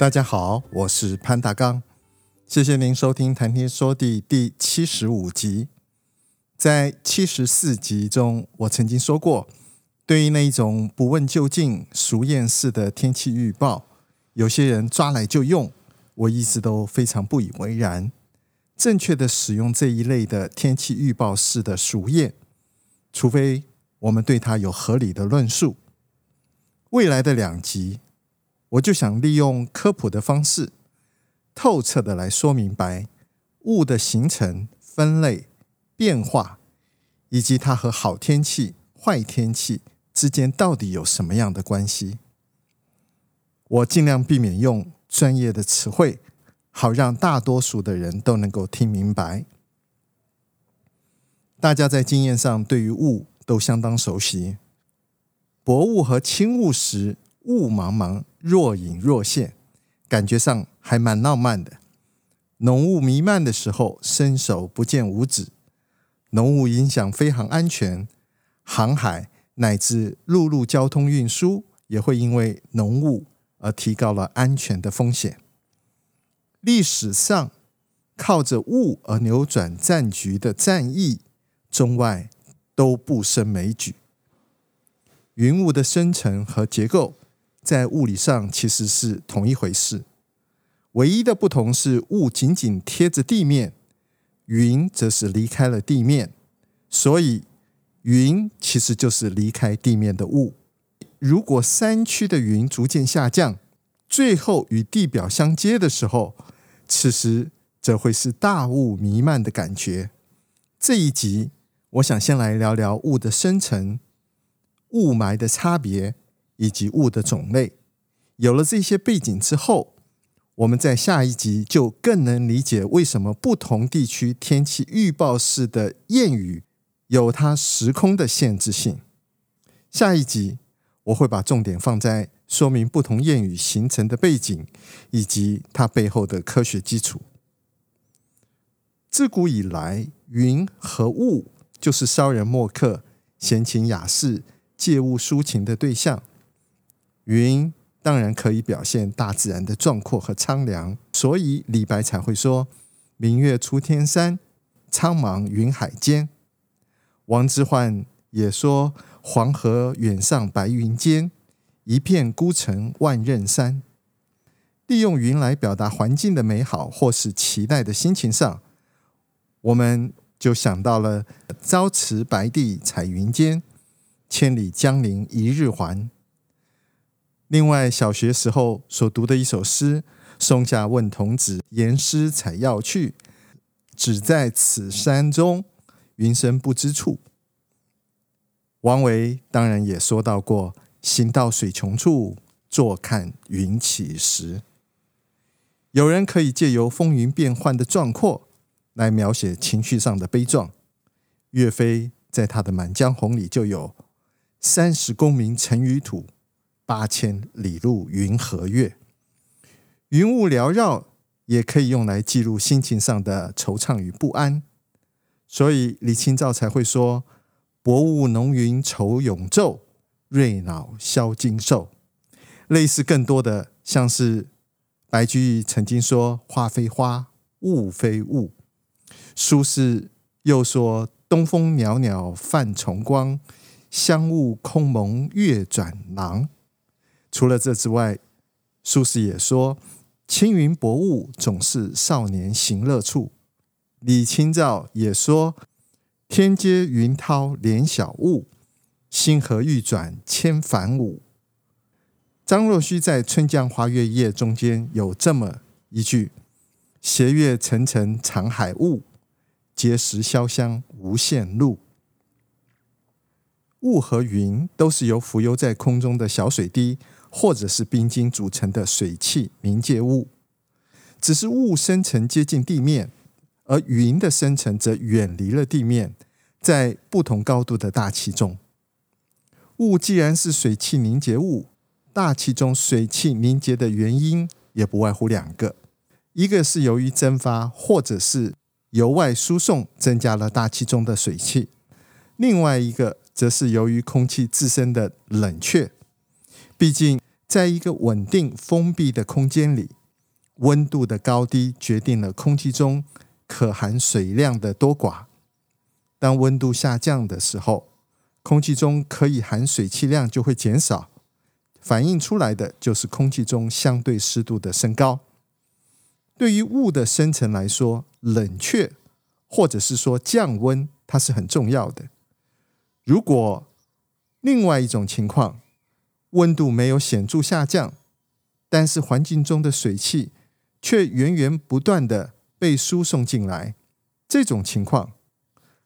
大家好，我是潘大刚，谢谢您收听《谈天说地》第七十五集。在七十四集中，我曾经说过，对于那一种不问究竟、熟验式的天气预报，有些人抓来就用，我一直都非常不以为然。正确的使用这一类的天气预报式的熟验，除非我们对它有合理的论述。未来的两集。我就想利用科普的方式，透彻的来说明白雾的形成、分类、变化，以及它和好天气、坏天气之间到底有什么样的关系。我尽量避免用专业的词汇，好让大多数的人都能够听明白。大家在经验上对于雾都相当熟悉，薄雾和轻雾时。雾茫茫，若隐若现，感觉上还蛮浪漫的。浓雾弥漫的时候，伸手不见五指。浓雾影响飞航安全，航海乃至陆路交通运输也会因为浓雾而提高了安全的风险。历史上靠着雾而扭转战局的战役，中外都不胜枚举。云雾的生成和结构。在物理上其实是同一回事，唯一的不同是雾紧紧贴着地面，云则是离开了地面，所以云其实就是离开地面的雾。如果山区的云逐渐下降，最后与地表相接的时候，此时则会是大雾弥漫的感觉。这一集我想先来聊聊雾的生成、雾霾的差别。以及雾的种类，有了这些背景之后，我们在下一集就更能理解为什么不同地区天气预报式的谚语有它时空的限制性。下一集我会把重点放在说明不同谚语形成的背景以及它背后的科学基础。自古以来，云和雾就是骚人墨客、闲情雅士借物抒情的对象。云当然可以表现大自然的壮阔和苍凉，所以李白才会说“明月出天山，苍茫云海间”。王之涣也说“黄河远上白云间，一片孤城万仞山”。利用云来表达环境的美好或是期待的心情上，我们就想到了“朝辞白帝彩云间，千里江陵一日还”。另外，小学时候所读的一首诗：“松下问童子，言师采药去。只在此山中，云深不知处。”王维当然也说到过：“行到水穷处，坐看云起时。”有人可以借由风云变幻的壮阔来描写情绪上的悲壮。岳飞在他的《满江红》里就有“三十功名尘与土”。八千里路云和月，云雾缭绕，也可以用来记录心情上的惆怅与不安。所以李清照才会说：“薄雾浓云愁永昼，瑞脑消金兽。”类似更多的，像是白居易曾经说：“花非花，雾非雾。”苏轼又说：“东风袅袅泛崇光，香雾空蒙月转廊。”除了这之外，苏轼也说：“青云薄雾，总是少年行乐处。”李清照也说：“天接云涛连晓雾，星河欲转千帆舞。”张若虚在《春江花月夜》中间有这么一句：“斜月沉沉藏海雾，碣石潇湘无限路。”雾和云都是由浮游在空中的小水滴。或者是冰晶组成的水汽凝结物。只是雾生成接近地面，而云的生成则远离了地面，在不同高度的大气中。雾既然是水汽凝结物，大气中水汽凝结的原因也不外乎两个：一个是由于蒸发，或者是由外输送，增加了大气中的水汽；另外一个则是由于空气自身的冷却。毕竟，在一个稳定封闭的空间里。温度的高低决定了空气中可含水量的多寡。当温度下降的时候，空气中可以含水气量就会减少，反映出来的就是空气中相对湿度的升高。对于雾的生成来说，冷却或者是说降温，它是很重要的。如果另外一种情况，温度没有显著下降，但是环境中的水汽却源源不断的被输送进来，这种情况，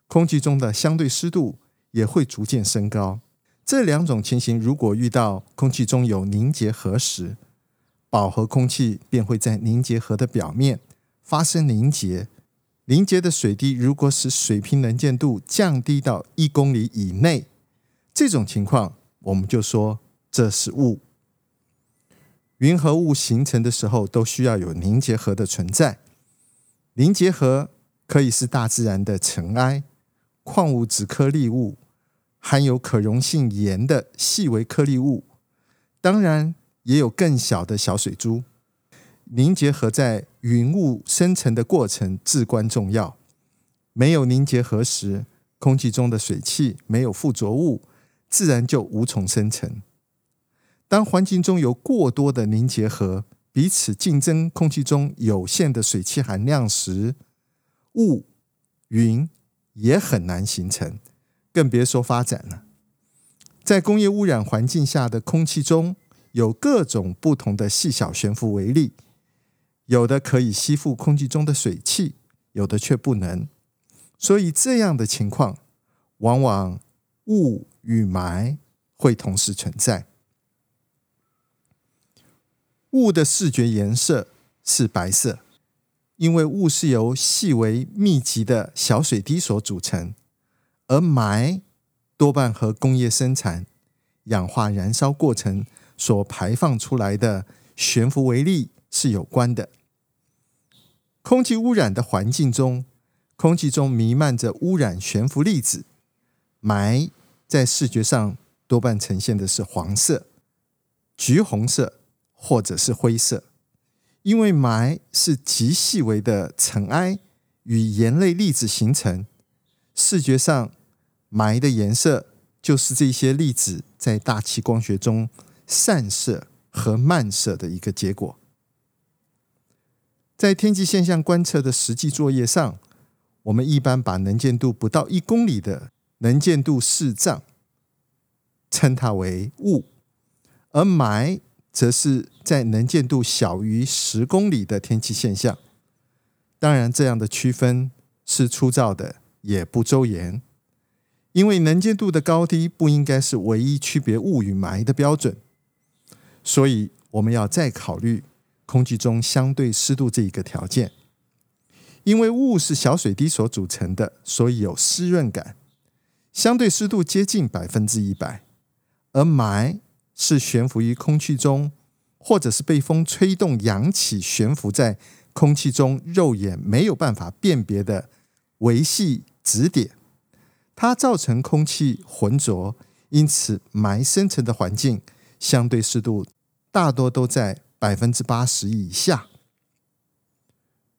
空气中的相对湿度也会逐渐升高。这两种情形如果遇到空气中有凝结核时，饱和空气便会在凝结核的表面发生凝结。凝结的水滴如果使水平能见度降低到一公里以内，这种情况我们就说这是雾。云和雾形成的时候，都需要有凝结核的存在。凝结核可以是大自然的尘埃、矿物质颗粒物、含有可溶性盐的细微颗粒物，当然也有更小的小水珠。凝结核在云雾生成的过程至关重要。没有凝结核时，空气中的水汽没有附着物，自然就无从生成。当环境中有过多的凝结核彼此竞争空气中有限的水汽含量时，雾、云也很难形成，更别说发展了。在工业污染环境下的空气中有各种不同的细小悬浮微粒，有的可以吸附空气中的水汽，有的却不能。所以这样的情况，往往雾与霾会同时存在。雾的视觉颜色是白色，因为雾是由细微密集的小水滴所组成，而霾多半和工业生产、氧化燃烧过程所排放出来的悬浮微粒是有关的。空气污染的环境中，空气中弥漫着污染悬浮粒子，霾在视觉上多半呈现的是黄色、橘红色。或者是灰色，因为霾是极细微的尘埃与盐类粒子形成，视觉上霾的颜色就是这些粒子在大气光学中散射和漫射的一个结果。在天气现象观测的实际作业上，我们一般把能见度不到一公里的能见度视障称它为雾，而霾。则是在能见度小于十公里的天气现象。当然，这样的区分是粗糙的，也不周延，因为能见度的高低不应该是唯一区别雾与霾的标准。所以，我们要再考虑空气中相对湿度这一个条件。因为雾是小水滴所组成的，所以有湿润感，相对湿度接近百分之一百，而霾。是悬浮于空气中，或者是被风吹动扬起，悬浮在空气中，肉眼没有办法辨别的微细质点。它造成空气浑浊，因此霾生成的环境相对湿度大多都在百分之八十以下。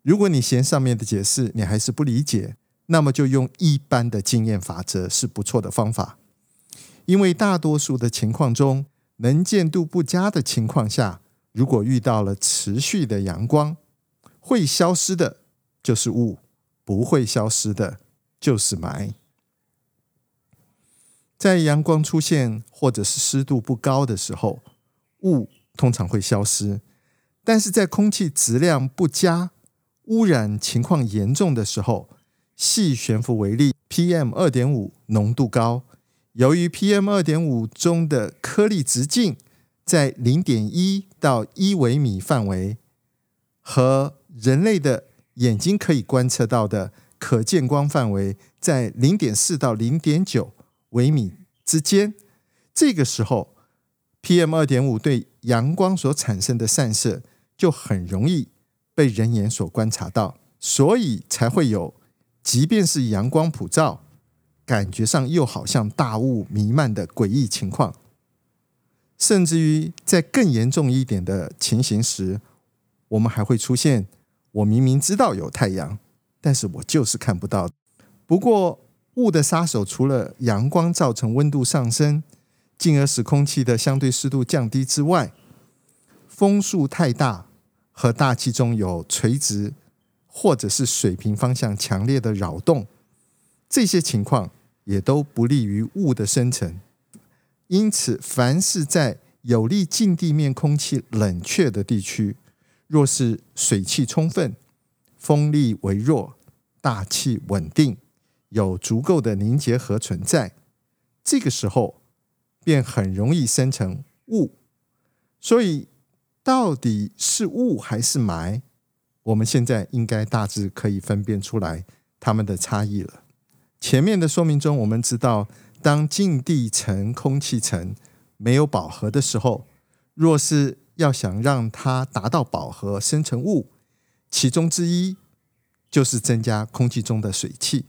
如果你嫌上面的解释你还是不理解，那么就用一般的经验法则是不错的方法，因为大多数的情况中。能见度不佳的情况下，如果遇到了持续的阳光，会消失的就是雾，不会消失的就是霾。在阳光出现或者是湿度不高的时候，雾通常会消失；但是在空气质量不佳、污染情况严重的时候，细悬浮微粒 PM 二点五浓度高。由于 PM 二点五中的颗粒直径在零点一到一微米范围，和人类的眼睛可以观测到的可见光范围在零点四到零点九微米之间。这个时候，PM 二点五对阳光所产生的散射就很容易被人眼所观察到，所以才会有，即便是阳光普照，感觉上又好像大雾弥漫的诡异情况。甚至于在更严重一点的情形时，我们还会出现：我明明知道有太阳，但是我就是看不到。不过，雾的杀手除了阳光造成温度上升，进而使空气的相对湿度降低之外，风速太大和大气中有垂直或者是水平方向强烈的扰动，这些情况也都不利于雾的生成。因此，凡是在有利近地面空气冷却的地区，若是水汽充分、风力微弱、大气稳定、有足够的凝结核存在，这个时候便很容易生成雾。所以，到底是雾还是霾？我们现在应该大致可以分辨出来它们的差异了。前面的说明中，我们知道。当近地层空气层没有饱和的时候，若是要想让它达到饱和生成雾，其中之一就是增加空气中的水汽。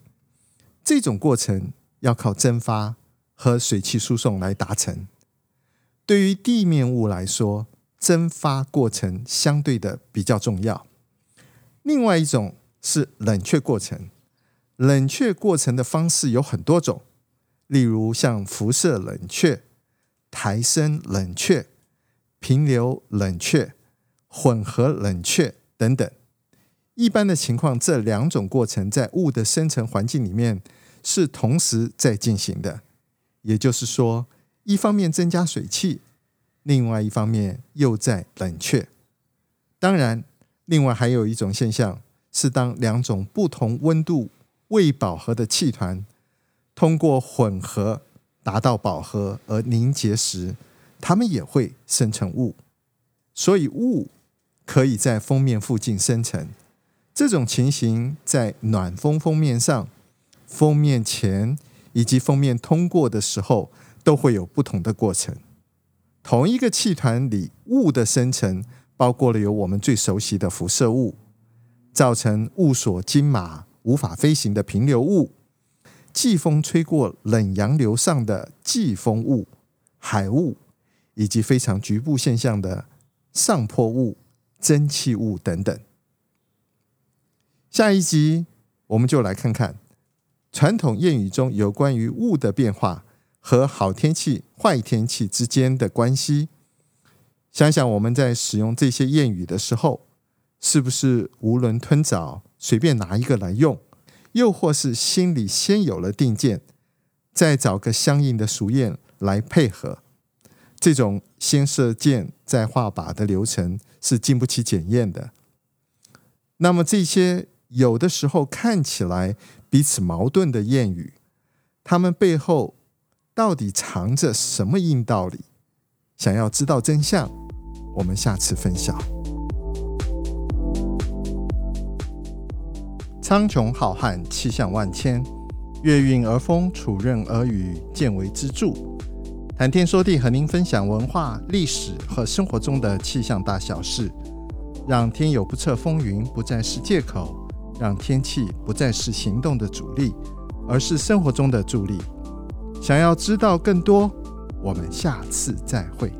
这种过程要靠蒸发和水汽输送来达成。对于地面雾来说，蒸发过程相对的比较重要。另外一种是冷却过程，冷却过程的方式有很多种。例如像辐射冷却、抬升冷却、平流冷却、混合冷却等等。一般的情况，这两种过程在雾的生成环境里面是同时在进行的。也就是说，一方面增加水汽，另外一方面又在冷却。当然，另外还有一种现象是，当两种不同温度未饱和的气团。通过混合达到饱和而凝结时，它们也会生成雾。所以雾可以在封面附近生成。这种情形在暖风封面上、封面前以及封面通过的时候都会有不同的过程。同一个气团里雾的生成，包括了有我们最熟悉的辐射雾，造成雾锁金马无法飞行的平流雾。季风吹过冷洋流上的季风雾、海雾，以及非常局部现象的上坡雾、蒸汽雾等等。下一集我们就来看看传统谚语中有关于雾的变化和好天气、坏天气之间的关系。想想我们在使用这些谚语的时候，是不是囫囵吞枣，随便拿一个来用？又或是心里先有了定见，再找个相应的俗谚来配合，这种先射箭再画靶的流程是经不起检验的。那么这些有的时候看起来彼此矛盾的谚语，它们背后到底藏着什么硬道理？想要知道真相，我们下次分享。苍穹浩瀚，气象万千，月运而风，础润而雨，见为知著。谈天说地，和您分享文化、历史和生活中的气象大小事，让天有不测风云不再是借口，让天气不再是行动的阻力，而是生活中的助力。想要知道更多，我们下次再会。